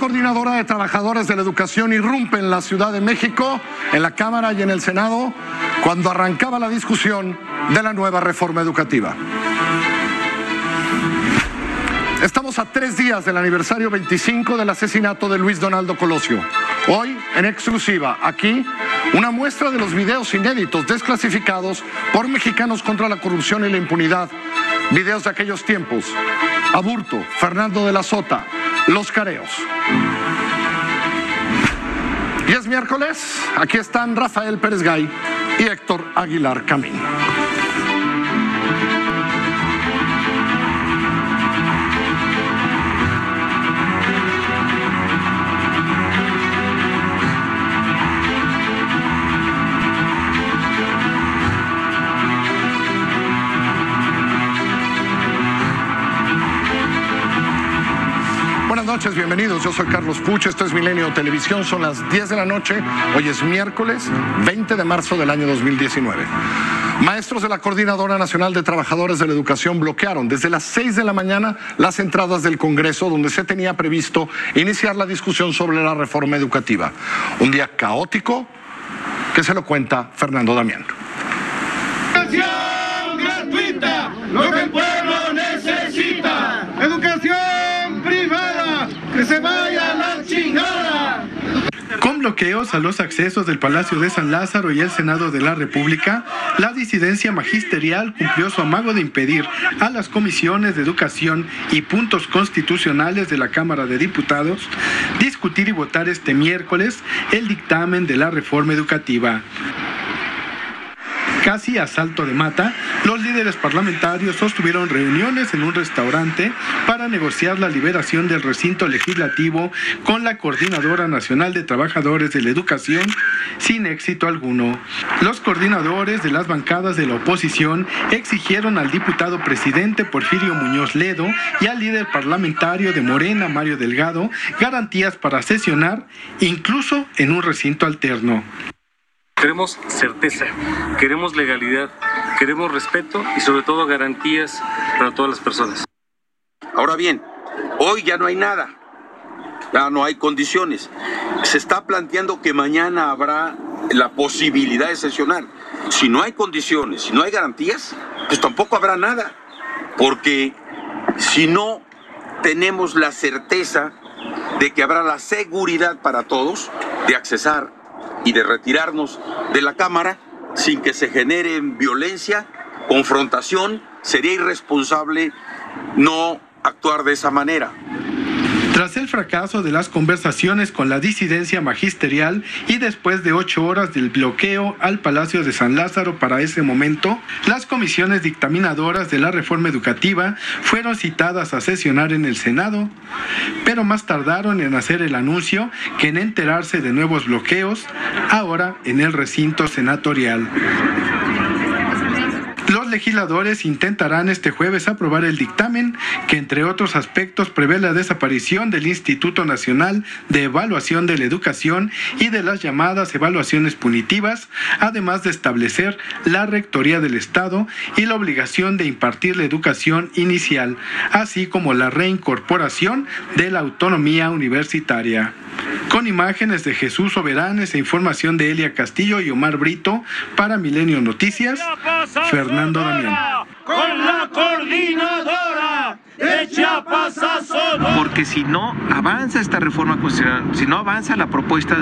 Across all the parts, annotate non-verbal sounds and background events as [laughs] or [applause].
coordinadora de trabajadores de la educación irrumpe en la Ciudad de México, en la Cámara y en el Senado, cuando arrancaba la discusión de la nueva reforma educativa. Estamos a tres días del aniversario 25 del asesinato de Luis Donaldo Colosio. Hoy, en exclusiva, aquí, una muestra de los videos inéditos desclasificados por mexicanos contra la corrupción y la impunidad. Videos de aquellos tiempos. Aburto, Fernando de la Sota, Los Careos. Y es miércoles, aquí están Rafael Pérez Gay y Héctor Aguilar Camín. Noches, bienvenidos. Yo soy Carlos Puch, esto es Milenio Televisión, son las 10 de la noche, hoy es miércoles 20 de marzo del año 2019. Maestros de la Coordinadora Nacional de Trabajadores de la Educación bloquearon desde las 6 de la mañana las entradas del Congreso donde se tenía previsto iniciar la discusión sobre la reforma educativa. Un día caótico que se lo cuenta Fernando Damián. Gratuita, lo que el pueblo necesita. Educación privada, que se vaya a la chingada. Con bloqueos a los accesos del Palacio de San Lázaro y el Senado de la República, la disidencia magisterial cumplió su amago de impedir a las comisiones de educación y puntos constitucionales de la Cámara de Diputados discutir y votar este miércoles el dictamen de la reforma educativa. Casi a salto de mata, los líderes parlamentarios sostuvieron reuniones en un restaurante para negociar la liberación del recinto legislativo con la Coordinadora Nacional de Trabajadores de la Educación sin éxito alguno. Los coordinadores de las bancadas de la oposición exigieron al diputado presidente Porfirio Muñoz Ledo y al líder parlamentario de Morena, Mario Delgado, garantías para sesionar incluso en un recinto alterno. Queremos certeza, queremos legalidad, queremos respeto y sobre todo garantías para todas las personas. Ahora bien, hoy ya no hay nada, ya no hay condiciones. Se está planteando que mañana habrá la posibilidad de sesionar. Si no hay condiciones, si no hay garantías, pues tampoco habrá nada. Porque si no tenemos la certeza de que habrá la seguridad para todos de accesar y de retirarnos de la Cámara sin que se genere violencia, confrontación. Sería irresponsable no actuar de esa manera. Tras el fracaso de las conversaciones con la disidencia magisterial y después de ocho horas del bloqueo al Palacio de San Lázaro para ese momento, las comisiones dictaminadoras de la reforma educativa fueron citadas a sesionar en el Senado, pero más tardaron en hacer el anuncio que en enterarse de nuevos bloqueos, ahora en el recinto senatorial. Los legisladores intentarán este jueves aprobar el dictamen que, entre otros aspectos, prevé la desaparición del Instituto Nacional de Evaluación de la Educación y de las llamadas evaluaciones punitivas, además de establecer la Rectoría del Estado y la obligación de impartir la educación inicial, así como la reincorporación de la autonomía universitaria. Con imágenes de Jesús Soberanes e información de Elia Castillo y Omar Brito para Milenio Noticias, Fernando Damián. Con la coordinadora de Chiapas a Sonora. Porque si no avanza esta reforma constitucional, si no avanza la propuesta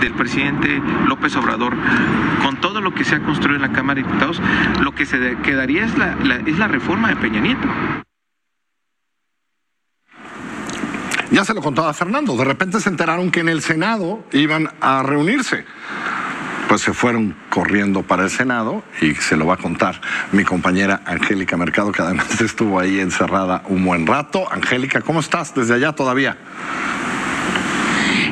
del presidente López Obrador con todo lo que se ha construido en la Cámara de Diputados, lo que se quedaría es la, la- es la reforma de Peña Nieto. Ya se lo contaba Fernando, de repente se enteraron que en el Senado iban a reunirse. Pues se fueron corriendo para el Senado y se lo va a contar mi compañera Angélica Mercado, que además [laughs] estuvo ahí encerrada un buen rato. Angélica, ¿cómo estás desde allá todavía?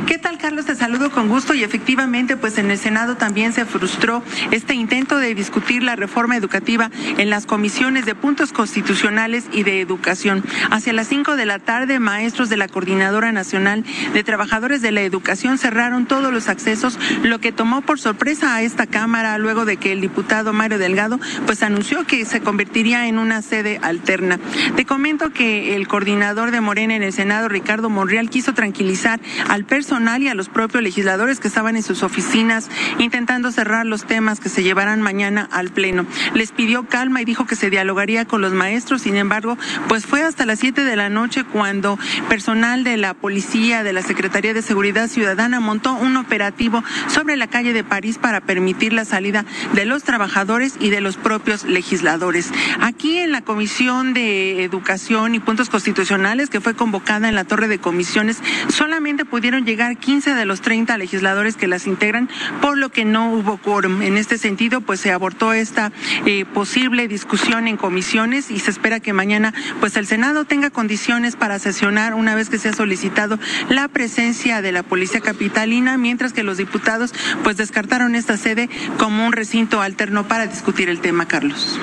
¿Qué tal, Carlos? Te saludo con gusto y efectivamente, pues en el Senado también se frustró este intento de discutir la reforma educativa en las comisiones de puntos constitucionales y de educación. Hacia las 5 de la tarde, maestros de la Coordinadora Nacional de Trabajadores de la Educación cerraron todos los accesos, lo que tomó por sorpresa a esta Cámara luego de que el diputado Mario Delgado pues anunció que se convertiría en una sede alterna. Te comento que el coordinador de Morena en el Senado, Ricardo Monreal, quiso tranquilizar al personal y a los propios legisladores que estaban en sus oficinas intentando cerrar los temas que se llevarán mañana al Pleno. Les pidió calma y dijo que se dialogaría con los maestros, sin embargo, pues fue hasta las 7 de la noche cuando personal de la policía, de la Secretaría de Seguridad Ciudadana montó un operativo sobre la calle de París para permitir la salida de los trabajadores y de los propios legisladores. Aquí en la Comisión de Educación y Puntos Constitucionales, que fue convocada en la Torre de Comisiones, solamente pudieron llegar 15 de los 30 legisladores que las integran, por lo que no hubo quórum. En este sentido, pues se abortó esta eh, posible discusión en comisiones y se espera que mañana, pues el Senado tenga condiciones para sesionar una vez que se ha solicitado la presencia de la Policía Capitalina, mientras que los diputados, pues descartaron esta sede como un recinto alterno para discutir el tema, Carlos.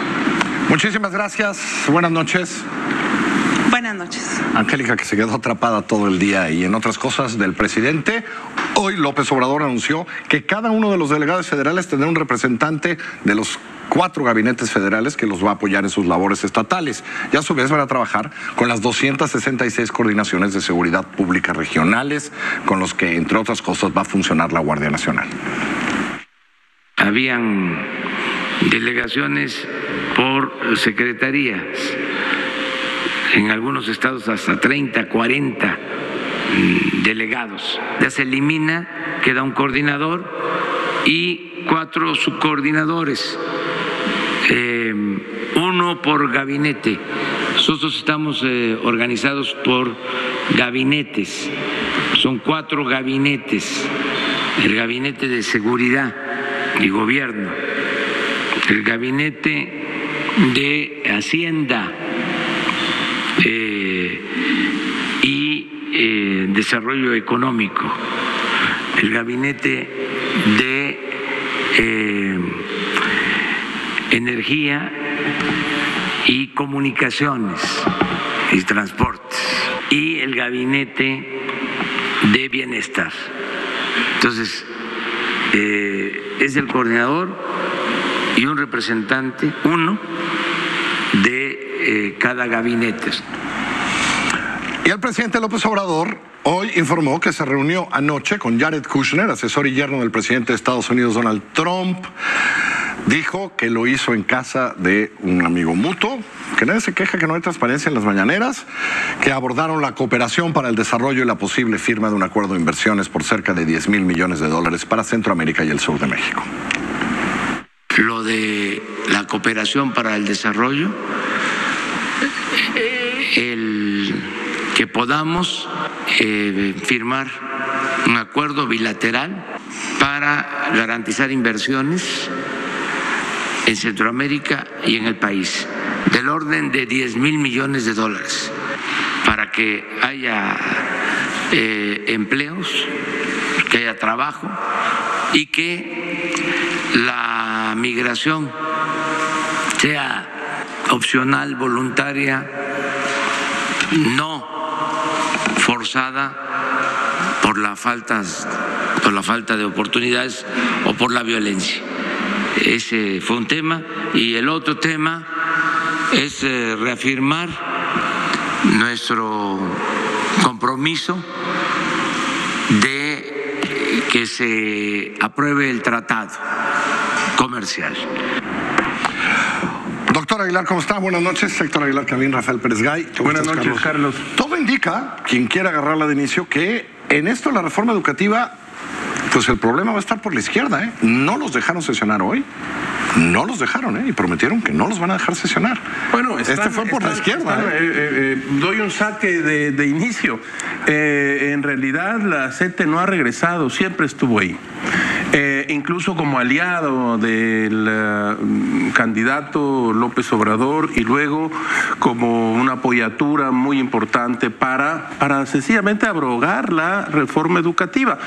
Muchísimas gracias. Buenas noches. Buenas noches. Angélica, que se quedó atrapada todo el día y en otras cosas del presidente. Hoy López Obrador anunció que cada uno de los delegados federales tendrá un representante de los cuatro gabinetes federales que los va a apoyar en sus labores estatales y a su vez van a trabajar con las 266 coordinaciones de seguridad pública regionales con los que, entre otras cosas, va a funcionar la Guardia Nacional. Habían delegaciones por secretarías, en algunos estados hasta 30, 40 delegados. Ya se elimina, queda un coordinador y cuatro subcoordinadores, eh, uno por gabinete. Nosotros estamos eh, organizados por gabinetes, son cuatro gabinetes, el gabinete de seguridad y gobierno, el gabinete de Hacienda eh, y eh, Desarrollo Económico, el gabinete de eh, Energía y Comunicaciones y Transportes y el gabinete de Bienestar. Entonces, es el coordinador y un representante, uno, de cada gabinete. Y el presidente López Obrador hoy informó que se reunió anoche con Jared Kushner, asesor y yerno del presidente de Estados Unidos Donald Trump. Dijo que lo hizo en casa de un amigo mutuo, que nadie se queja que no hay transparencia en las mañaneras, que abordaron la cooperación para el desarrollo y la posible firma de un acuerdo de inversiones por cerca de 10 mil millones de dólares para Centroamérica y el sur de México. Lo de la cooperación para el desarrollo, el que podamos eh, firmar un acuerdo bilateral para garantizar inversiones en Centroamérica y en el país, del orden de 10 mil millones de dólares, para que haya eh, empleos, que haya trabajo y que la migración sea opcional, voluntaria, no forzada por la falta, por la falta de oportunidades o por la violencia. Ese fue un tema. Y el otro tema es eh, reafirmar nuestro compromiso de que se apruebe el tratado comercial. Doctor Aguilar, ¿cómo está? Buenas noches. Héctor Aguilar, Camín, Rafael Pérez Gay. Buenas noches, Carlos? Todo indica, quien quiera agarrarla de inicio, que en esto la reforma educativa, pues el problema va a estar por la izquierda. ¿eh? No los dejaron sesionar hoy. No los dejaron, ¿eh? Y prometieron que no los van a dejar sesionar. Bueno, este fue por la izquierda. están, ¿eh? eh, eh, doy un saque de, de inicio. En realidad la CETE no ha regresado, siempre estuvo ahí. Eh, incluso como aliado del eh, candidato López Obrador y luego como una apoyatura muy importante para, para sencillamente abrogar la reforma educativa.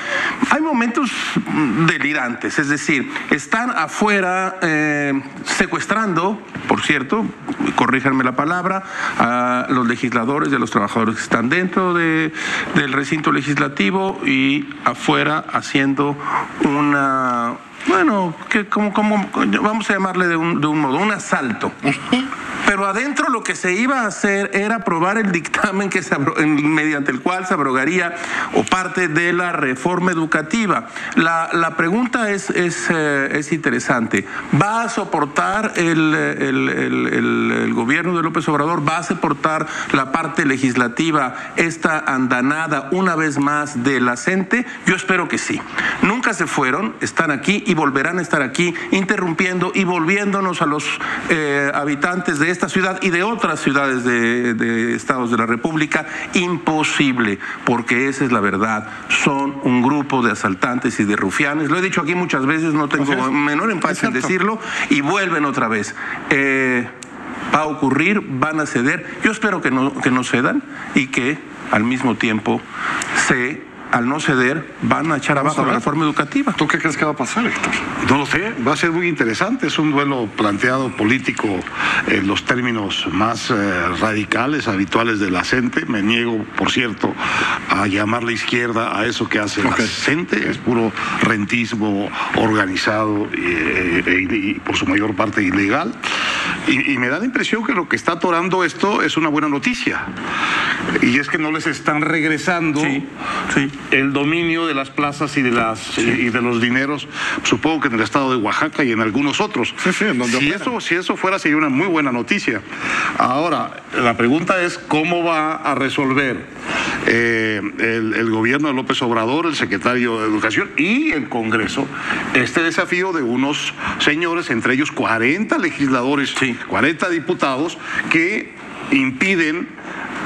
Hay momentos delirantes, es decir, están afuera eh, secuestrando, por cierto, corríjanme la palabra, a los legisladores y a los trabajadores que están dentro de, del recinto legislativo y afuera haciendo una bueno, que como, vamos a llamarle de un, modo, un asalto. Pero adentro lo que se iba a hacer era aprobar el dictamen que se mediante el cual se abrogaría o parte de la reforma educativa. La, la pregunta es, es, eh, es, interesante. ¿Va a soportar el, gobierno de López Obrador? ¿Va a soportar la parte legislativa esta andanada una vez más de la CENTE? Yo espero que sí. Nunca se fueron, están aquí y volverán a estar aquí interrumpiendo y volviéndonos a los eh, habitantes de esta ciudad y de otras ciudades de, de, estados de la República imposible, porque esa es la verdad. Son un grupo de asaltantes y de rufianes. Lo he dicho aquí muchas veces, no tengo menor empate en decirlo, y vuelven otra vez. Eh, va a ocurrir, van a ceder. Yo espero que no, que no cedan y que al mismo tiempo se al no ceder, van a echar abajo a la reforma educativa. ¿Tú qué crees que va a pasar, Héctor? No lo sé, va a ser muy interesante. Es un duelo planteado político en los términos más eh, radicales, habituales de la CENTE. Me niego, por cierto, a llamarle izquierda a eso que hace okay. la CENTE. Es puro rentismo organizado y, y, y por su mayor parte ilegal. Y, y, me da la impresión que lo que está atorando esto es una buena noticia. Y es que no les están regresando sí, sí. El dominio de las plazas y de, las, sí. y de los dineros, supongo que en el estado de Oaxaca y en algunos otros. si, eso, si eso fuera, sería una muy buena noticia. Ahora, la pregunta es cómo va a resolver eh, el, el gobierno de López Obrador, el secretario de Educación y el Congreso este desafío de unos señores, entre ellos 40 legisladores, sí. 40 diputados, que impiden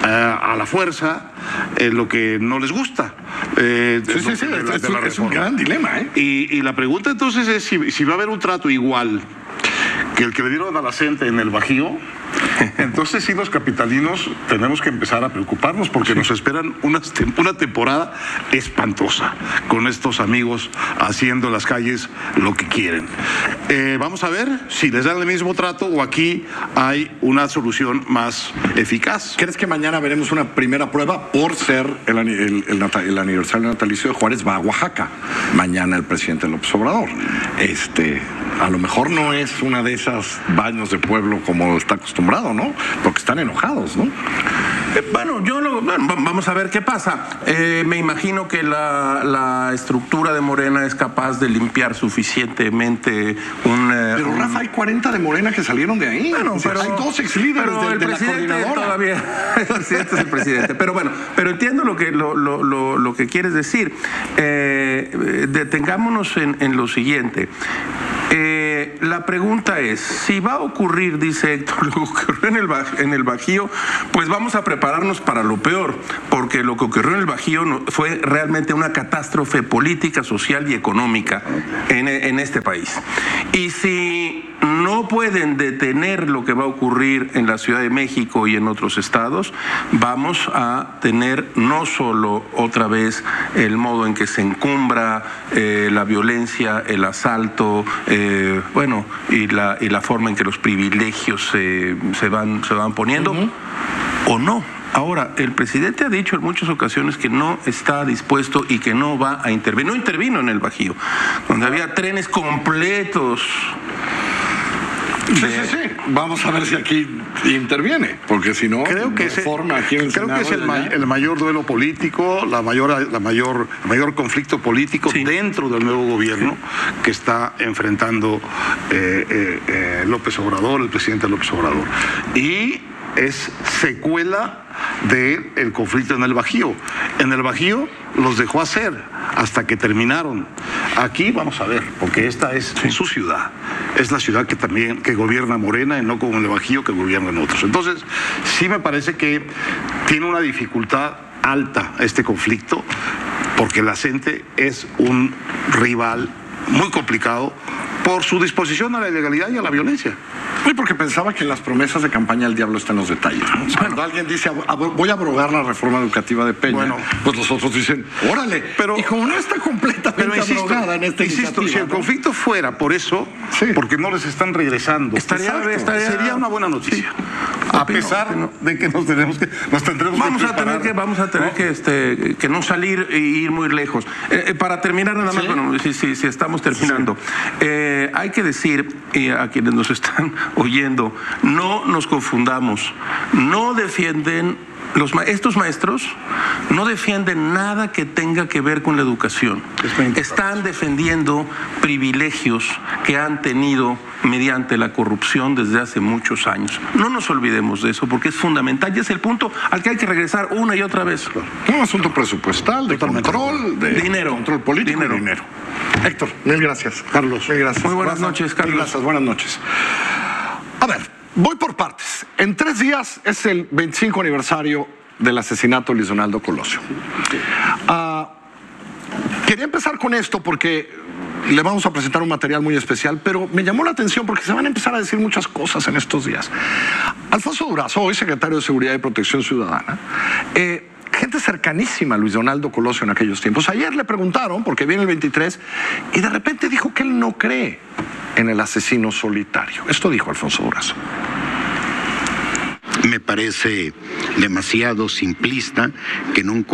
a la fuerza eh, lo que no les gusta. Eh, sí, sí, sí, de la, es, un gran dilema. ¿eh? Y, y, la pregunta entonces es si, si va a haber un trato igual que el que le dieron a la gente en el Bajío, [laughs] entonces sí los capitalinos tenemos que empezar a preocuparnos porque sí. nos esperan una, una, temporada espantosa con estos amigos haciendo en las calles lo que quieren. Eh, vamos a ver si les dan el mismo trato o aquí hay una solución más eficaz. ¿Crees que mañana veremos una primera prueba por ser el, el, el, el aniversario natalicio de Juárez va a Oaxaca? Mañana el presidente López Obrador. Este, a lo mejor no es una de esas baños de pueblo como está acostumbrado, ¿no? Porque están enojados, ¿no? Eh, bueno, yo lo, bueno, vamos a ver qué pasa. Eh, me imagino que la, la, estructura de Morena es capaz de limpiar suficientemente un. Eh, pero Rafa, hay 40 de Morena que salieron de ahí. Bueno, pero, hay dos ex líderes de, el de presidente la todavía. [laughs] El presidente es el presidente. Pero bueno, pero entiendo lo que, lo, lo, lo, lo que quieres decir. Detengámonos en, en lo siguiente. Eh, la pregunta es, si va a ocurrir, dice Héctor, [laughs] lo que ocurrió en el, en el Bajío, pues vamos a prepararnos para lo peor, porque lo que ocurrió en el Bajío fue realmente una catástrofe política, social y económica en, en este país. Y si no pueden detener lo que va a ocurrir en la Ciudad de México y en otros estados, vamos a tener no solo otra vez el modo en que se encumbra eh, la violencia, el asalto, eh, bueno, y la, y la forma en que los privilegios se, se van, se van poniendo, uh -huh. o no. Ahora, el presidente ha dicho en muchas ocasiones que no está dispuesto y que no va a intervenir. No intervino en el Bajío, donde había trenes completos Sí, sí, sí. Vamos a ver si aquí interviene, porque si no, creo que, ese, forma aquí en el creo que es el, ma el, mayor duelo político, la mayor, la mayor, el mayor conflicto político sí. dentro del nuevo gobierno que está enfrentando eh, eh, eh, López Obrador, el presidente López Obrador. Y es secuela del el conflicto en el Bajío. En el Bajío los dejó hacer hasta que terminaron. Aquí vamos a ver, porque esta es sí. su ciudad. Es la ciudad que también que gobierna Morena y no como el Bajío que gobiernan otros. Entonces, sí me parece que tiene una dificultad alta este conflicto, porque la gente es un rival muy complicado por su disposición a la ilegalidad y a la violencia. Y porque pensaba que en las promesas de campaña el diablo está en los detalles. ¿no? O sea, Cuando alguien dice "Ab- ab- voy a abrogar la reforma educativa de Peña, Bueno. pues los otros dicen, órale. Pero- y como no está completamente Pero insisto, abrogada en esta insisto, si el conflicto fuera por eso, Sí. porque no les están regresando, Estaría- estaría- sería una buena noticia. A Opino, pesar opino. de que nos tenemos que nos tendremos Vamos que a tener preparar, que, vamos a tener ¿no? que, este, que no salir e ir muy lejos. Eh, eh, para terminar nada más, bueno, si, si- si estamos terminando, eh, hay que decir eh, a quienes nos están oyendo, no nos confundamos, no defienden los ma- estos maestros no defienden nada que tenga que ver con la educación. Están defendiendo privilegios que han tenido mediante la corrupción desde hace muchos años. No nos olvidemos de eso porque es fundamental y es el punto al que hay que regresar una y otra vez. Un asunto presupuestal, de Totalmente. control, de Dinero. control político Dinero. dinero. Héctor, mil gracias. Carlos, mil gracias. Muy buenas noches, Carlos. Gracias, buenas noches. A ver, voy por partes. En tres días es el 25 aniversario del asesinato de Luis Donaldo Colosio. Ah, quería empezar con esto porque le vamos a presentar un material muy especial, pero me llamó la atención porque se van a empezar a decir muchas cosas en estos días. Alfonso Durazo, hoy secretario de Seguridad y Protección Ciudadana, eh, gente cercanísima a Luis Donaldo Colosio en aquellos tiempos. Ayer le preguntaron, porque viene el 23, y de repente dijo que él no cree en el asesino solitario. Esto dijo Alfonso Durazo. Me parece demasiado simplista que en un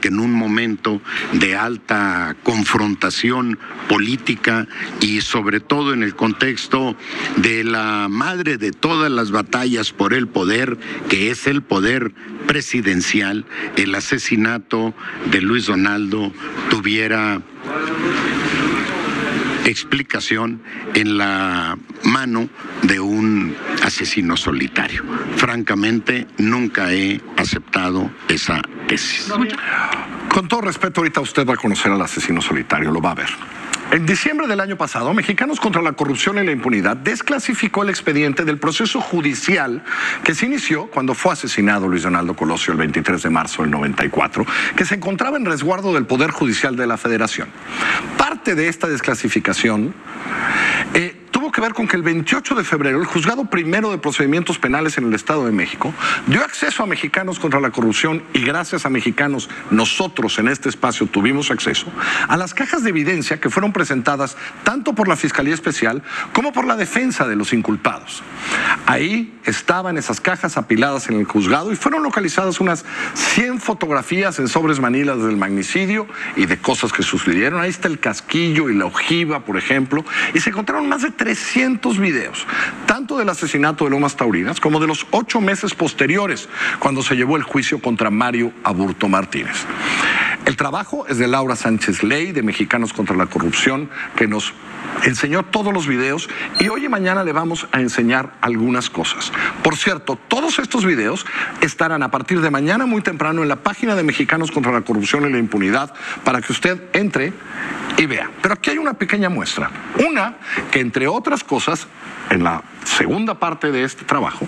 que en un momento de alta confrontación política y sobre todo en el contexto de la madre de todas las batallas por el poder, que es el poder presidencial, el asesinato de Luis Donaldo tuviera explicación en la mano de un asesino solitario. Francamente, nunca he aceptado esa tesis. Con todo respeto, ahorita usted va a conocer al asesino solitario, lo va a ver. En diciembre del año pasado, Mexicanos contra la Corrupción y la Impunidad desclasificó el expediente del proceso judicial que se inició cuando fue asesinado Luis Donaldo Colosio el 23 de marzo del 94, que se encontraba en resguardo del Poder Judicial de la Federación. Parte de esta desclasificación eh, que ver con que el 28 de febrero el juzgado primero de procedimientos penales en el Estado de México dio acceso a mexicanos contra la corrupción y gracias a mexicanos nosotros en este espacio tuvimos acceso a las cajas de evidencia que fueron presentadas tanto por la Fiscalía Especial como por la defensa de los inculpados. Ahí estaban esas cajas apiladas en el juzgado y fueron localizadas unas 100 fotografías en sobres manilas del magnicidio y de cosas que sucedieron. Ahí está el casquillo y la ojiva, por ejemplo, y se encontraron más de 300 videos, tanto del asesinato de Lomas Taurinas como de los ocho meses posteriores, cuando se llevó el juicio contra Mario Aburto Martínez. El trabajo es de Laura Sánchez Ley, de Mexicanos contra la Corrupción, que nos enseñó todos los videos y hoy y mañana le vamos a enseñar algunas cosas. Por cierto, todos estos videos estarán a partir de mañana muy temprano en la página de Mexicanos contra la Corrupción y la Impunidad para que usted entre y vea. Pero aquí hay una pequeña muestra. Una que entre otras cosas, en la segunda parte de este trabajo,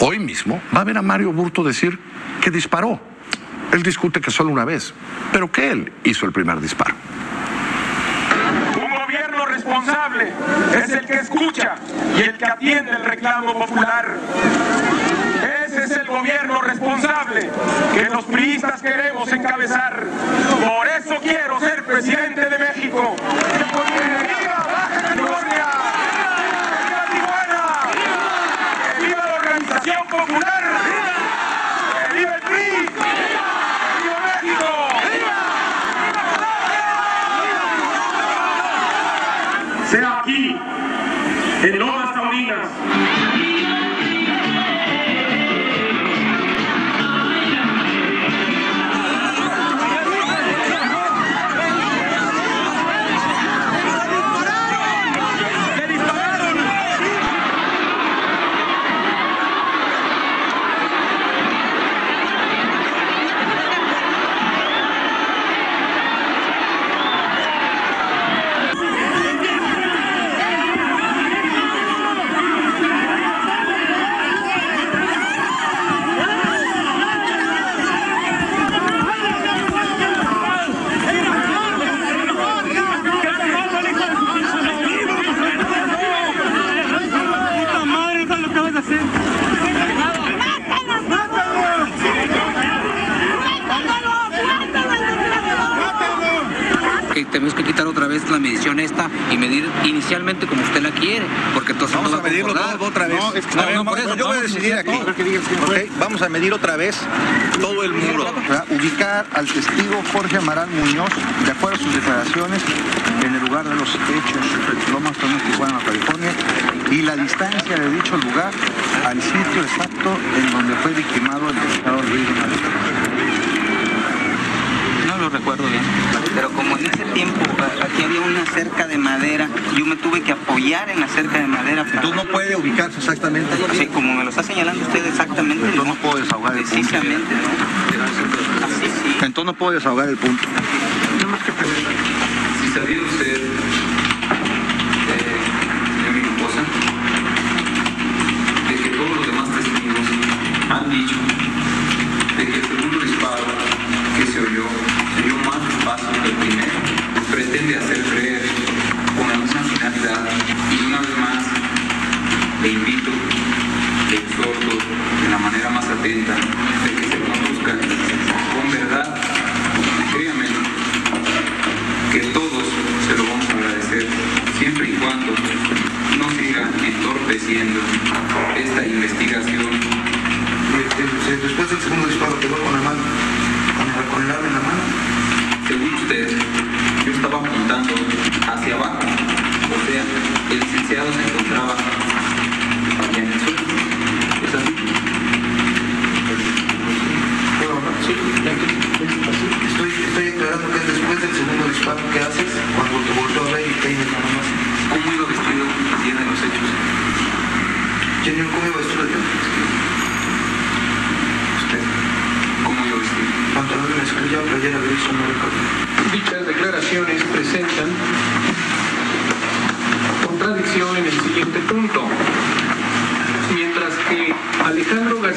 hoy mismo va a ver a Mario Burto decir que disparó. Él discute que solo una vez, pero que él hizo el primer disparo. Es el que escucha y el que atiende el reclamo popular. Ese es el gobierno responsable que los priistas queremos encabezar. Por eso quiero ser presidente de México. ¡Viva vez la medición esta y medir inicialmente como usted la quiere, porque entonces vamos no a medirlo todo otra vez. No, es que- A ver, no, no, por vamos- eso, yo voy a vamos decidir aquí. Ok, Vamos a medir otra vez todo el muro. ¿verdad? ubicar al testigo Jorge Amaral Muñoz, de acuerdo a sus declaraciones, en el lugar de los hechos, Lomas Taurinas, Tijuana, California, y la distancia de dicho lugar al sitio exacto en donde fue victimado el pescador Luis. No lo recuerdo bien. Pero como en ese tiempo aquí había una cerca de madera, yo me tuve que apoyar en la cerca de madera. Para... Entonces no puede ubicarse exactamente. Sí, como me lo está señalando usted exactamente. Entonces no puedo desahogar el punto. Precisamente, ¿no? Así sí. Entonces no puedo desahogar el punto.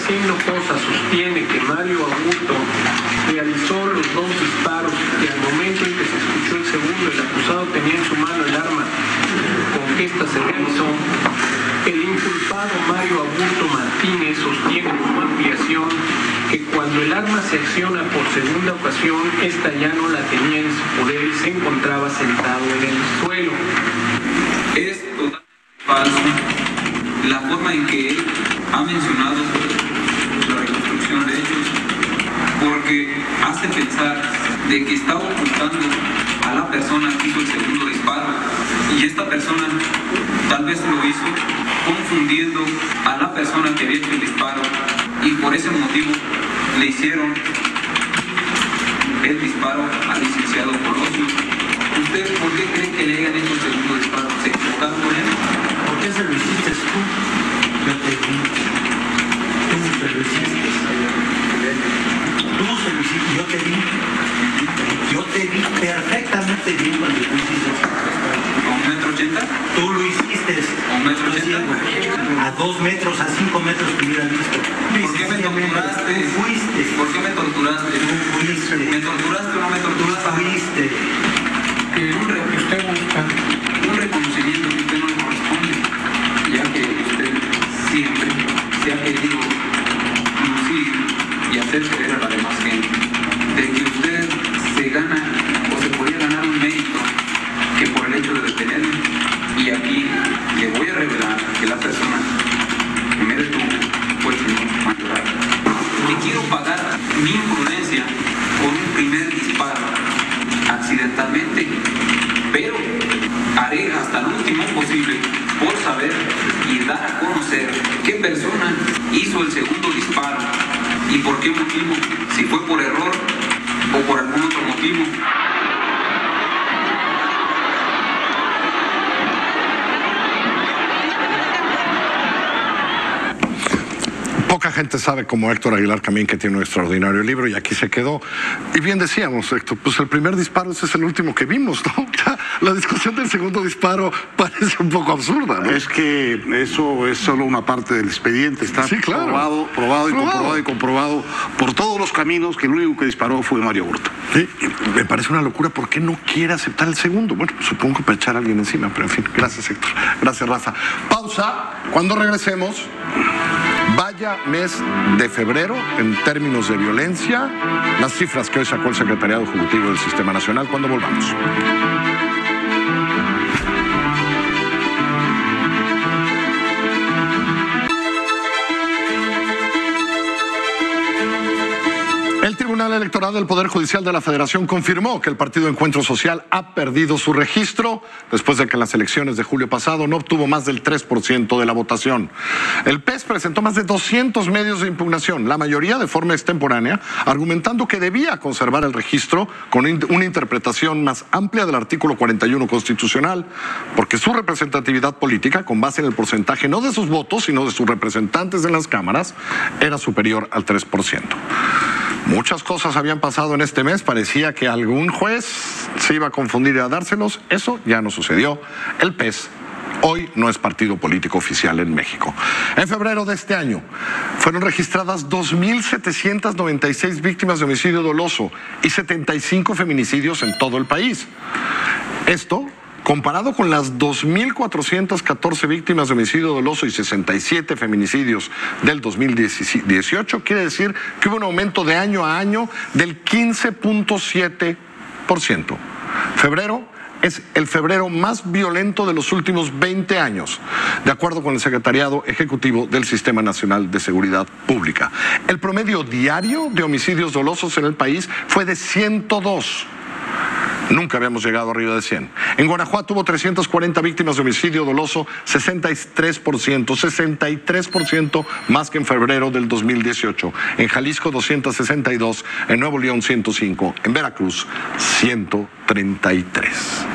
García Hinojosa sostiene que Mario Augusto realizó los dos disparos y al momento en que se escuchó el segundo, el acusado tenía en su mano el arma con que ésta se realizó, el inculpado Mario Augusto Martínez sostiene como ampliación que cuando el arma se acciona por segunda ocasión, esta ya no la tenía en su poder y se encontraba sentado en el suelo totalmente falso la forma en que él ha mencionado la reconstrucción de hechos, porque hace pensar de que estaba ocultando a la persona que hizo el segundo disparo y esta persona tal vez lo hizo confundiendo a la persona que había hecho el disparo y por ese motivo le hicieron el disparo al licenciado Colosio. ¿Usted por qué cree que le hayan hecho el segundo disparo? ¿Se equivocaron él? ¿Por qué se lo hiciste tú? Yo te. Tú se lo hiciste. Tú lo hiciste, yo te vi. Yo te vi perfectamente bien cuando tú hiciste. ¿A un metro ochenta? Tú lo hiciste. ¿A un metro ochenta? A dos metros, a cinco metros te hubiera visto. ¿Por qué me torturaste? Fuiste. ¿Por qué me torturaste? fuiste. ¿Me torturaste o no me torturaste? Fuiste. Que un, re- que usted busca un reconocimiento el segundo disparo y por qué motivo, si fue por error o por algún otro motivo. Poca gente sabe como Héctor Aguilar Camín que tiene un extraordinario libro y aquí se quedó. Y bien decíamos, Héctor, pues el primer disparo ese es el último que vimos, ¿no? La discusión del segundo disparo parece un poco absurda, ¿no? Es que eso es solo una parte del expediente, está Sí, claro. probado, probado y Probado. comprobado y comprobado por todos los caminos que el único que disparó fue Mario Hurta. Sí, me parece una locura. ¿Por qué no quiere aceptar el segundo? Bueno, supongo que para echar a alguien encima, pero en fin. Gracias, Héctor. Gracias, Rafa. Pausa. Cuando regresemos, Vaya mes de febrero en términos de violencia, las cifras que hoy sacó el Secretariado Ejecutivo del Sistema Nacional cuando volvamos. Tribunal Electoral del Poder Judicial de la Federación confirmó que el Partido Encuentro Social ha perdido su registro después de que en las elecciones de julio pasado no obtuvo más del 3% de la votación. El PES presentó más de 200 medios de impugnación, la mayoría de forma extemporánea, argumentando que debía conservar el registro con una interpretación más amplia del artículo 41 constitucional, porque su representatividad política, con base en el porcentaje no de sus votos, sino de sus representantes en las cámaras, era superior al 3%. Muchas cosas habían pasado en este mes, parecía que algún juez se iba a confundir y a dárselos, eso ya no sucedió. El PES hoy no es partido político oficial en México. En febrero de este año fueron registradas 2.796 víctimas de homicidio doloso y 75 feminicidios en todo el país. Esto Comparado con las 2.414 víctimas de homicidio doloso y 67 feminicidios del 2018, quiere decir que hubo un aumento de año a año del 15.7%. Febrero es el febrero más violento de los últimos 20 años, de acuerdo con el Secretariado Ejecutivo del Sistema Nacional de Seguridad Pública. El promedio diario de homicidios dolosos en el país fue de 102 Nunca habíamos llegado arriba de 100. En Guanajuato hubo 340 víctimas de homicidio doloso, 63%, 63% más que en febrero del 2018. En Jalisco 262, en Nuevo León 105, en Veracruz 133.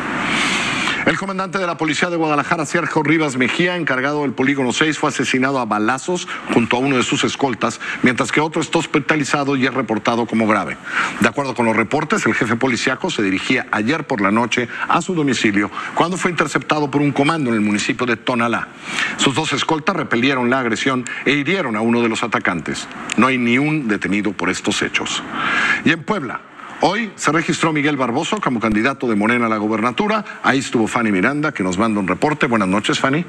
El comandante de la policía de Guadalajara, Sergio Rivas Mejía, encargado del polígono 6, fue asesinado a balazos junto a uno de sus escoltas, mientras que otro está hospitalizado y es reportado como grave. De acuerdo con los reportes, el jefe policiaco se dirigía ayer por la noche a su domicilio cuando fue interceptado por un comando en el municipio de Tonalá. Sus dos escoltas repelieron la agresión e hirieron a uno de los atacantes. No hay ni un detenido por estos hechos. Y en Puebla, Hoy se registró Miguel Barboso como candidato de Morena a la gobernatura. Ahí estuvo Fanny Miranda, que nos manda un reporte. Buenas noches, Fanny.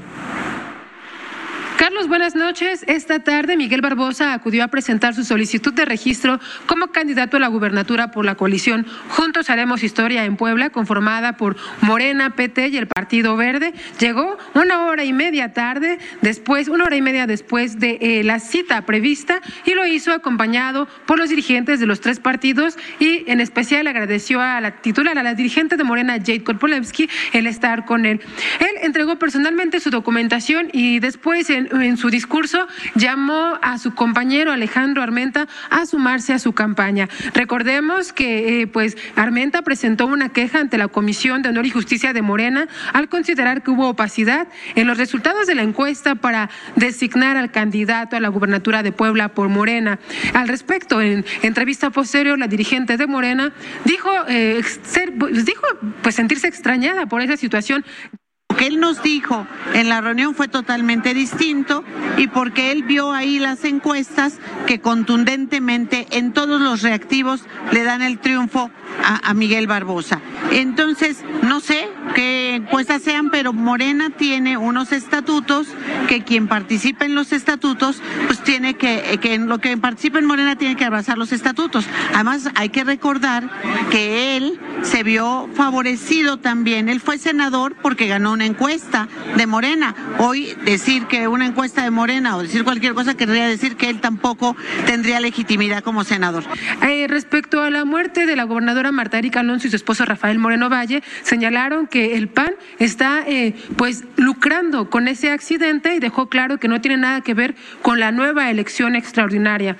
Buenas noches. Esta tarde Miguel Barbosa acudió a presentar su solicitud de registro como candidato a la gubernatura por la coalición Juntos Haremos Historia en Puebla, conformada por Morena, PT y el Partido Verde. Llegó una hora y media tarde, después, una hora y media después de eh, la cita prevista y lo hizo acompañado por los dirigentes de los tres partidos y en especial agradeció a la titular, a la dirigente de Morena, Jade Kolpolevsky, el estar con él. Él entregó personalmente su documentación y después en en su discurso llamó a su compañero Alejandro Armenta a sumarse a su campaña. Recordemos que eh, pues Armenta presentó una queja ante la Comisión de Honor y Justicia de Morena al considerar que hubo opacidad en los resultados de la encuesta para designar al candidato a la gubernatura de Puebla por Morena. Al respecto, en entrevista posterior, la dirigente de Morena dijo, eh, ser, pues, dijo pues sentirse extrañada por esa situación que él nos dijo en la reunión fue totalmente distinto y porque él vio ahí las encuestas que contundentemente en todos los reactivos le dan el triunfo a, Miguel Barbosa. Entonces, no sé qué encuestas sean, pero Morena tiene unos estatutos que quien participe en los estatutos, pues tiene que, que en lo que participe en Morena tiene que abrazar los estatutos. Además, hay que recordar que él se vio favorecido también. Él fue senador porque ganó una encuesta de Morena. Hoy decir que una encuesta de Morena o decir cualquier cosa querría decir que él tampoco tendría legitimidad como senador. Eh, respecto a la muerte de la gobernadora Marta Erika Alonso y su esposo Rafael Moreno Valle, señalaron que el PAN está eh, pues lucrando con ese accidente y dejó claro que no tiene nada que ver con la nueva elección extraordinaria.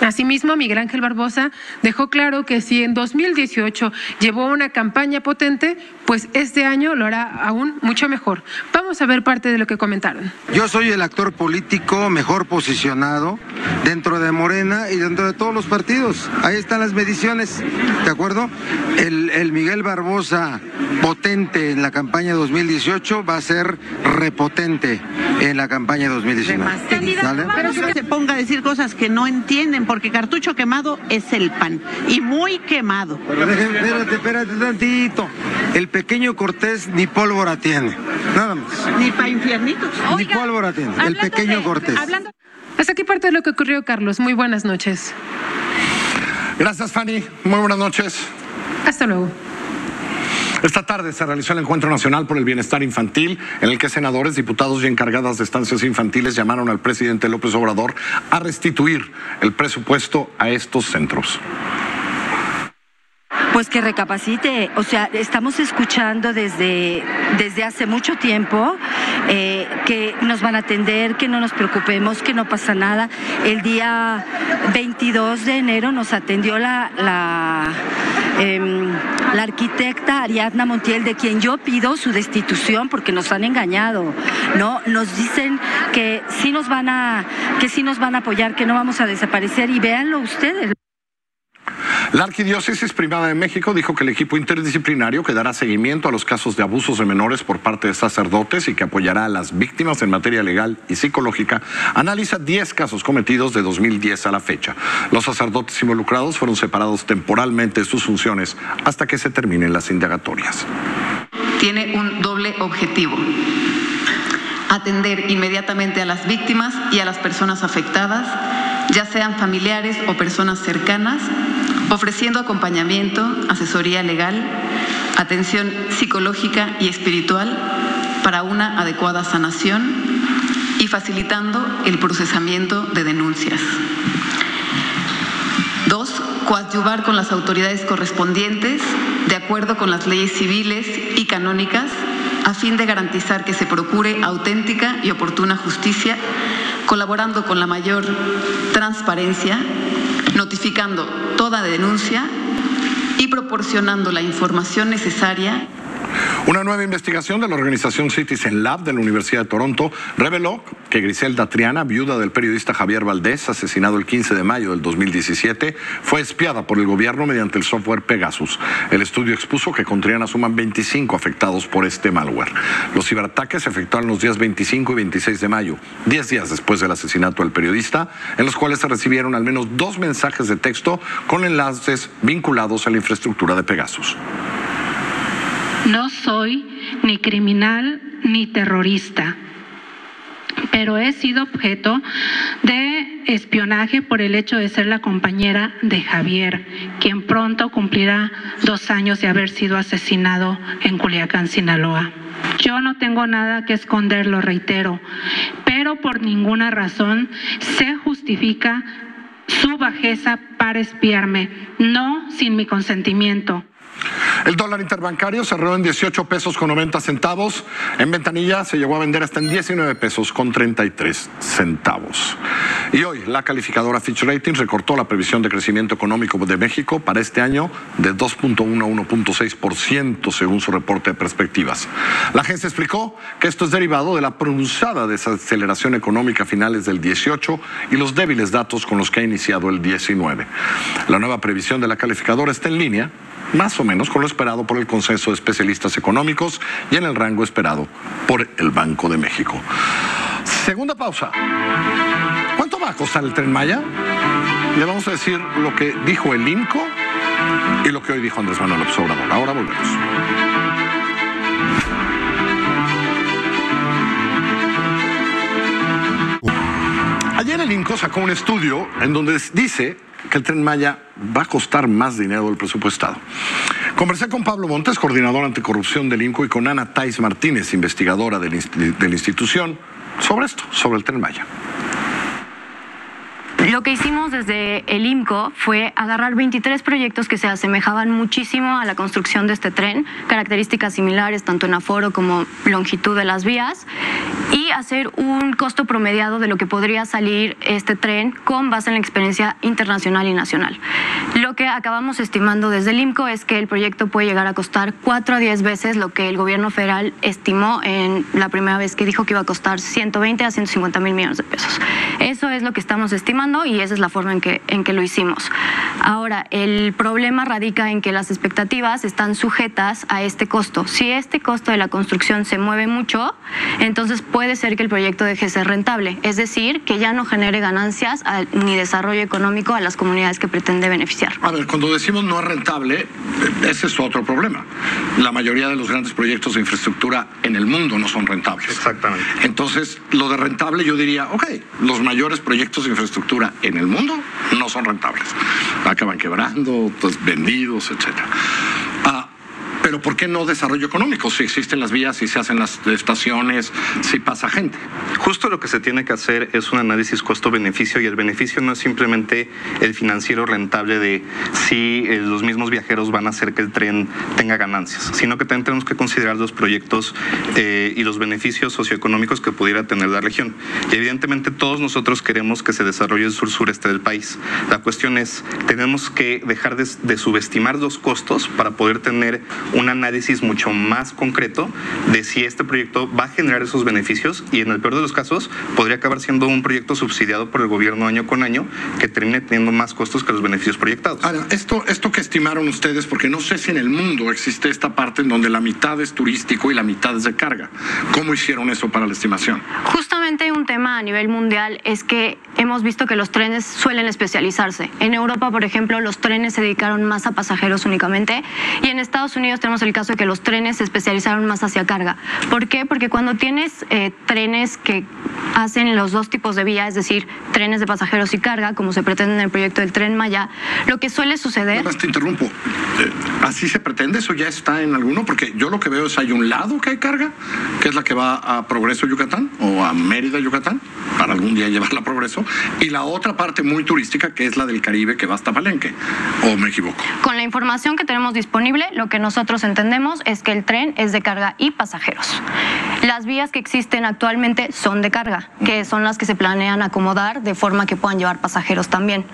Asimismo, Miguel Ángel Barbosa dejó claro que si en 2018 llevó una campaña potente, pues este año lo hará aún mucho mejor. Vamos a ver parte de lo que comentaron. Yo soy el actor político mejor posicionado dentro de Morena y dentro de todos los partidos. Ahí están las mediciones, ¿de acuerdo? El, el Miguel Barbosa potente en la campaña 2018 va a ser repotente en la campaña 2019. Pero que se ponga a decir cosas que no entienden, porque cartucho quemado es el pan, y muy quemado. Pero espérate, espérate tantito. El pequeño Cortés ni pólvora tiene, nada más. Ni para infiernitos. Ni pólvora tiene, el pequeño Cortés. Hasta aquí parte de lo que ocurrió, Carlos. Muy buenas noches. Gracias, Fanny. Muy buenas noches. Hasta luego. Esta tarde se realizó el Encuentro Nacional por el Bienestar Infantil, en el que senadores, diputados y encargadas de estancias infantiles llamaron al presidente López Obrador a restituir el presupuesto a estos centros. Pues que recapacite, o sea, estamos escuchando desde, desde hace mucho tiempo eh, que nos van a atender, que no nos preocupemos, que no pasa nada. El día 22 de enero nos atendió la, la, em, la arquitecta Ariadna Montiel, de quien yo pido su destitución porque nos han engañado, ¿no? Nos dicen que sí nos van a, que sí nos van a apoyar, que no vamos a desaparecer y véanlo ustedes. La Arquidiócesis Primada de México dijo que el equipo interdisciplinario que dará seguimiento a los casos de abusos de menores por parte de sacerdotes y que apoyará a las víctimas en materia legal y psicológica analiza 10 casos cometidos de 2010 a la fecha. Los sacerdotes involucrados fueron separados temporalmente de sus funciones hasta que se terminen las indagatorias. Tiene un doble objetivo atender inmediatamente a las víctimas y a las personas afectadas, ya sean familiares o personas cercanas, ofreciendo acompañamiento, asesoría legal, atención psicológica y espiritual para una adecuada sanación y facilitando el procesamiento de denuncias. Dos, coadyuvar con las autoridades correspondientes de acuerdo con las leyes civiles y canónicas a fin de garantizar que se procure auténtica y oportuna justicia, colaborando con la mayor transparencia, notificando toda denuncia y proporcionando la información necesaria una nueva investigación de la organización Citizen Lab de la Universidad de Toronto reveló que Griselda Triana, viuda del periodista Javier Valdés, asesinado el 15 de mayo del 2017, fue espiada por el gobierno mediante el software Pegasus. El estudio expuso que con Triana suman 25 afectados por este malware. Los ciberataques se efectuaron los días 25 y 26 de mayo, 10 días después del asesinato del periodista, en los cuales se recibieron al menos dos mensajes de texto con enlaces vinculados a la infraestructura de Pegasus. No soy ni criminal ni terrorista, pero he sido objeto de espionaje por el hecho de ser la compañera de Javier, quien pronto cumplirá dos años de haber sido asesinado en Culiacán, Sinaloa. Yo no tengo nada que esconder, lo reitero, pero por ninguna razón se justifica su bajeza para espiarme, no sin mi consentimiento. El dólar interbancario cerró en 18 pesos con 90 centavos. En ventanilla se llegó a vender hasta en 19 pesos con 33 centavos. Y hoy la calificadora Fitch Ratings recortó la previsión de crecimiento económico de México para este año de 2.1 a 1.6% según su reporte de perspectivas. La agencia explicó que esto es derivado de la pronunciada desaceleración económica a finales del 18 y los débiles datos con los que ha iniciado el 19. La nueva previsión de la calificadora está en línea más o menos con lo esperado por el consenso de especialistas económicos y en el rango esperado por el Banco de México. Segunda pausa. ¿Cuánto va a costar el tren Maya? Le vamos a decir lo que dijo el INCO y lo que hoy dijo Andrés Manuel López Obrador. Ahora volvemos. Ayer el INCO sacó un estudio en donde dice que el tren Maya va a costar más dinero del presupuestado. Conversé con Pablo Montes, coordinador anticorrupción del INCO, y con Ana Tais Martínez, investigadora de la institución, sobre esto, sobre el tren Maya. [laughs] Lo que hicimos desde el IMCO fue agarrar 23 proyectos que se asemejaban muchísimo a la construcción de este tren, características similares tanto en aforo como longitud de las vías, y hacer un costo promediado de lo que podría salir este tren con base en la experiencia internacional y nacional. Lo que acabamos estimando desde el IMCO es que el proyecto puede llegar a costar 4 a 10 veces lo que el gobierno federal estimó en la primera vez que dijo que iba a costar 120 a 150 mil millones de pesos. Eso es lo que estamos estimando y esa es la forma en que, en que lo hicimos. Ahora, el problema radica en que las expectativas están sujetas a este costo. Si este costo de la construcción se mueve mucho, entonces puede ser que el proyecto deje de ser rentable, es decir, que ya no genere ganancias a- ni desarrollo económico a las comunidades que pretende beneficiar. A ver, cuando decimos no es rentable, ese es otro problema. La mayoría de los grandes proyectos de infraestructura en el mundo no son rentables. Exactamente. Entonces, lo de rentable yo diría, ok, los mayores proyectos de infraestructura en el mundo no son rentables. Acaban quebrando, pues, vendidos, etcétera. Pero ¿por qué no desarrollo económico? Si existen las vías, si se hacen las estaciones, si pasa gente. Justo lo que se tiene que hacer es un análisis costo-beneficio y el beneficio no es simplemente el financiero rentable de si eh, los mismos viajeros van a hacer que el tren tenga ganancias, sino que también tenemos que considerar los proyectos eh, y los beneficios socioeconómicos que pudiera tener la región. Y evidentemente todos nosotros queremos que se desarrolle el sur-sureste del país. La cuestión es, tenemos que dejar de, de subestimar los costos para poder tener un análisis mucho más concreto de si este proyecto va a generar esos beneficios y en el peor de los casos podría acabar siendo un proyecto subsidiado por el gobierno año con año que termine teniendo más costos que los beneficios proyectados. Ahora, esto, esto que estimaron ustedes, porque no sé si en el mundo existe esta parte en donde la mitad es turístico y la mitad es de carga. ¿Cómo hicieron eso para la estimación? Justamente un tema a nivel mundial es que hemos visto que los trenes suelen especializarse. En Europa, por ejemplo, los trenes se dedicaron más a pasajeros únicamente y en Estados Unidos tenemos el caso de que los trenes se especializaron más hacia carga. ¿Por qué? Porque cuando tienes eh, trenes que hacen los dos tipos de vía, es decir, trenes de pasajeros y carga, como se pretende en el proyecto del tren Maya, lo que suele suceder... Más te interrumpo. Eh, ¿Así se pretende? ¿Eso ya está en alguno? Porque yo lo que veo es hay un lado que hay carga, que es la que va a Progreso Yucatán o a Mérida Yucatán, para algún día [laughs] llevarla a Progreso, y la otra parte muy turística que es la del Caribe que va hasta Palenque. ¿O me equivoco? Con la información que tenemos disponible, lo que nosotros entendemos es que el tren es de carga y pasajeros. Las vías que existen actualmente son de carga, que son las que se planean acomodar de forma que puedan llevar pasajeros también.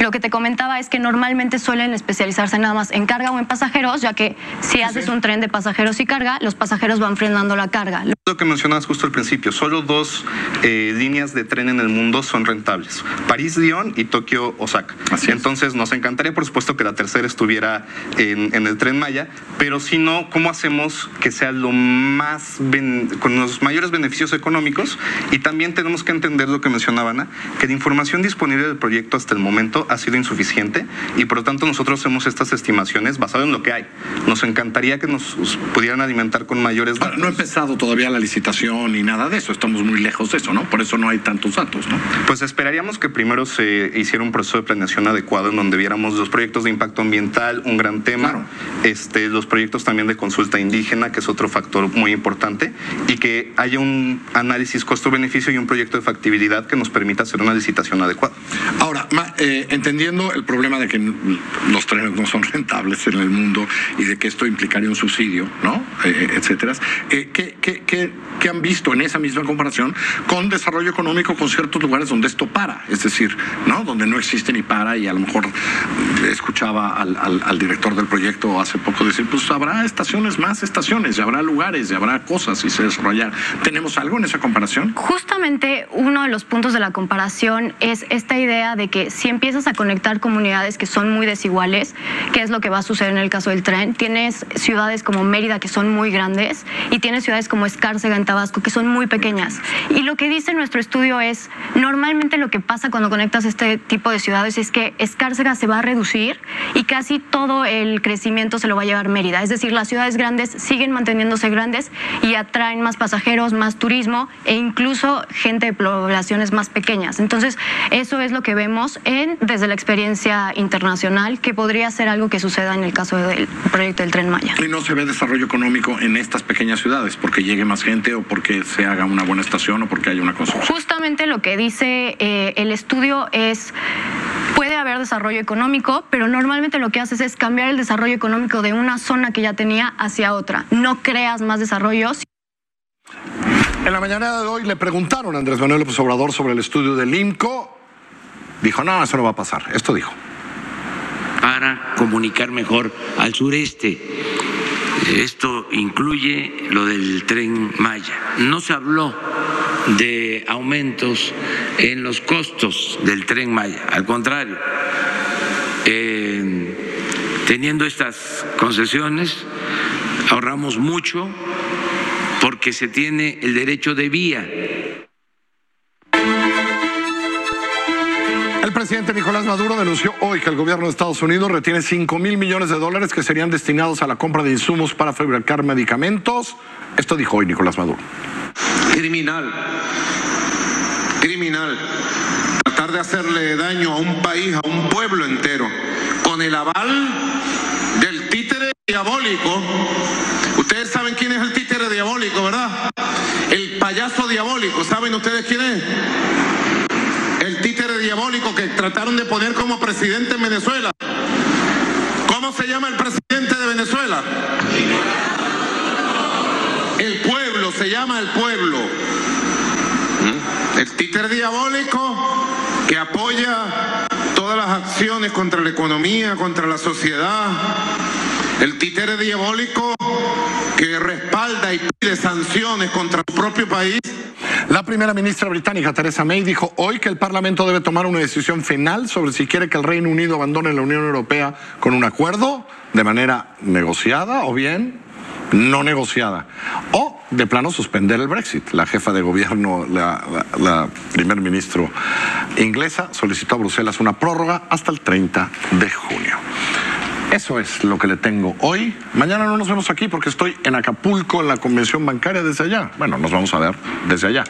Lo que te comentaba es que normalmente suelen especializarse nada más en carga o en pasajeros, ya que si haces un tren de pasajeros y carga, los pasajeros van frenando la carga. Lo que mencionabas justo al principio, solo dos eh, líneas de tren en el mundo son rentables, París-Lyon y Tokio-Osaka. Entonces nos encantaría, por supuesto, que la tercera estuviera en, en el tren Maya, pero si no, ¿cómo hacemos que sea lo más, ben- con los mayores beneficios económicos? Y también tenemos que entender lo que mencionaba Ana, que la información disponible del proyecto hasta el momento ha sido insuficiente y por lo tanto nosotros hacemos estas estimaciones basadas en lo que hay. Nos encantaría que nos pudieran alimentar con mayores Ahora, no ha empezado todavía la licitación ni nada de eso. Estamos muy lejos de eso, ¿no? Por eso no hay tantos datos, ¿no? Pues esperaríamos que primero se hiciera un proceso de planeación adecuado en donde viéramos los proyectos de impacto ambiental, un gran tema, este, los proyectos también de consulta indígena, que es otro factor muy importante, y que haya un análisis costo-beneficio y un proyecto de factibilidad que nos permita hacer una licitación adecuada. Ahora, eh, entendiendo el problema de que los trenes no son [laughs] rentables en el mundo y de que esto implicaría un subsidio, ¿no? Eh, etcétera. eh, ¿qué, qué, qué- qué han visto en esa misma comparación con desarrollo económico con ciertos lugares donde esto para? Es decir, ¿no? Donde no existe ni para y a lo mejor eh, escuchaba al director del proyecto hace poco decir, pues habrá estaciones, más estaciones, y habrá lugares, y habrá cosas y se desarrollar. ¿Tenemos algo en esa comparación? Justamente uno de los puntos de la comparación es esta idea de que si empiezas a conectar comunidades que son muy desiguales, que es lo que va a suceder en el caso del tren, tienes ciudades como Mérida que son muy grandes y tienes ciudades como Escárcega en Tabasco que son muy pequeñas. Y lo que dice nuestro estudio es, normalmente lo que pasa cuando conectas este tipo de ciudades es que Escárcega se va a reducir y casi todo el crecimiento se lo va a llevar Mérida. Es decir, las ciudades grandes siguen manteniéndose grandes y atraen más pasajeros, más turismo e incluso gente de poblaciones más pequeñas. Entonces, eso es lo que vemos en, desde la experiencia internacional, que podría ser algo que suceda en el caso del proyecto del Tren Maya. Y no se ve desarrollo económico en estas pequeñas ciudades porque llegue más gente o porque se haga una buena estación o porque haya una construcción. Justamente lo que dice eh, el estudio es, puede haber desarrollo económico, pero normalmente lo que haces es cambiar el desarrollo económico de una zona que ya tenía hacia otra. No creas más desarrollo. En la mañana de hoy le preguntaron a Andrés Manuel López Obrador sobre el estudio del IMCO. Dijo, no, eso no va a pasar. Esto dijo. para comunicar mejor al sureste. Esto incluye lo del tren Maya. No se habló de aumentos en los costos del tren Maya. Al contrario, eh, teniendo estas concesiones, ahorramos mucho porque se tiene el derecho de vía. El presidente Nicolás Maduro denunció hoy que el gobierno de Estados Unidos retiene 5 mil millones de dólares que serían destinados a la compra de insumos para fabricar medicamentos. Esto dijo hoy Nicolás Maduro. Criminal, criminal, tratar de hacerle daño a un país, a un pueblo entero, con el aval del títere diabólico. Ustedes saben quién es el títere diabólico, ¿verdad? El payaso diabólico, ¿saben ustedes quién es? El títere diabólico que trataron de poner como presidente en Venezuela. ¿Cómo se llama el presidente de Venezuela? El pueblo, se llama el pueblo. ¿Mm? El títere diabólico que apoya todas las acciones contra la economía, contra la sociedad. El títere diabólico que respalda y pide sanciones contra su propio país. La primera ministra británica, Theresa May, dijo hoy que el Parlamento debe tomar una decisión final sobre si quiere que el Reino Unido abandone la Unión Europea con un acuerdo de manera negociada o bien no negociada. O de plano suspender el Brexit. La jefa de gobierno, la, la, primer ministro inglesa, solicitó a Bruselas una prórroga hasta el 30 de junio. Eso es lo que le tengo hoy. Mañana no nos vemos aquí porque estoy en Acapulco, en la convención bancaria desde allá. Bueno, nos vamos a ver desde allá.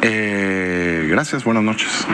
Eh, gracias, buenas noches.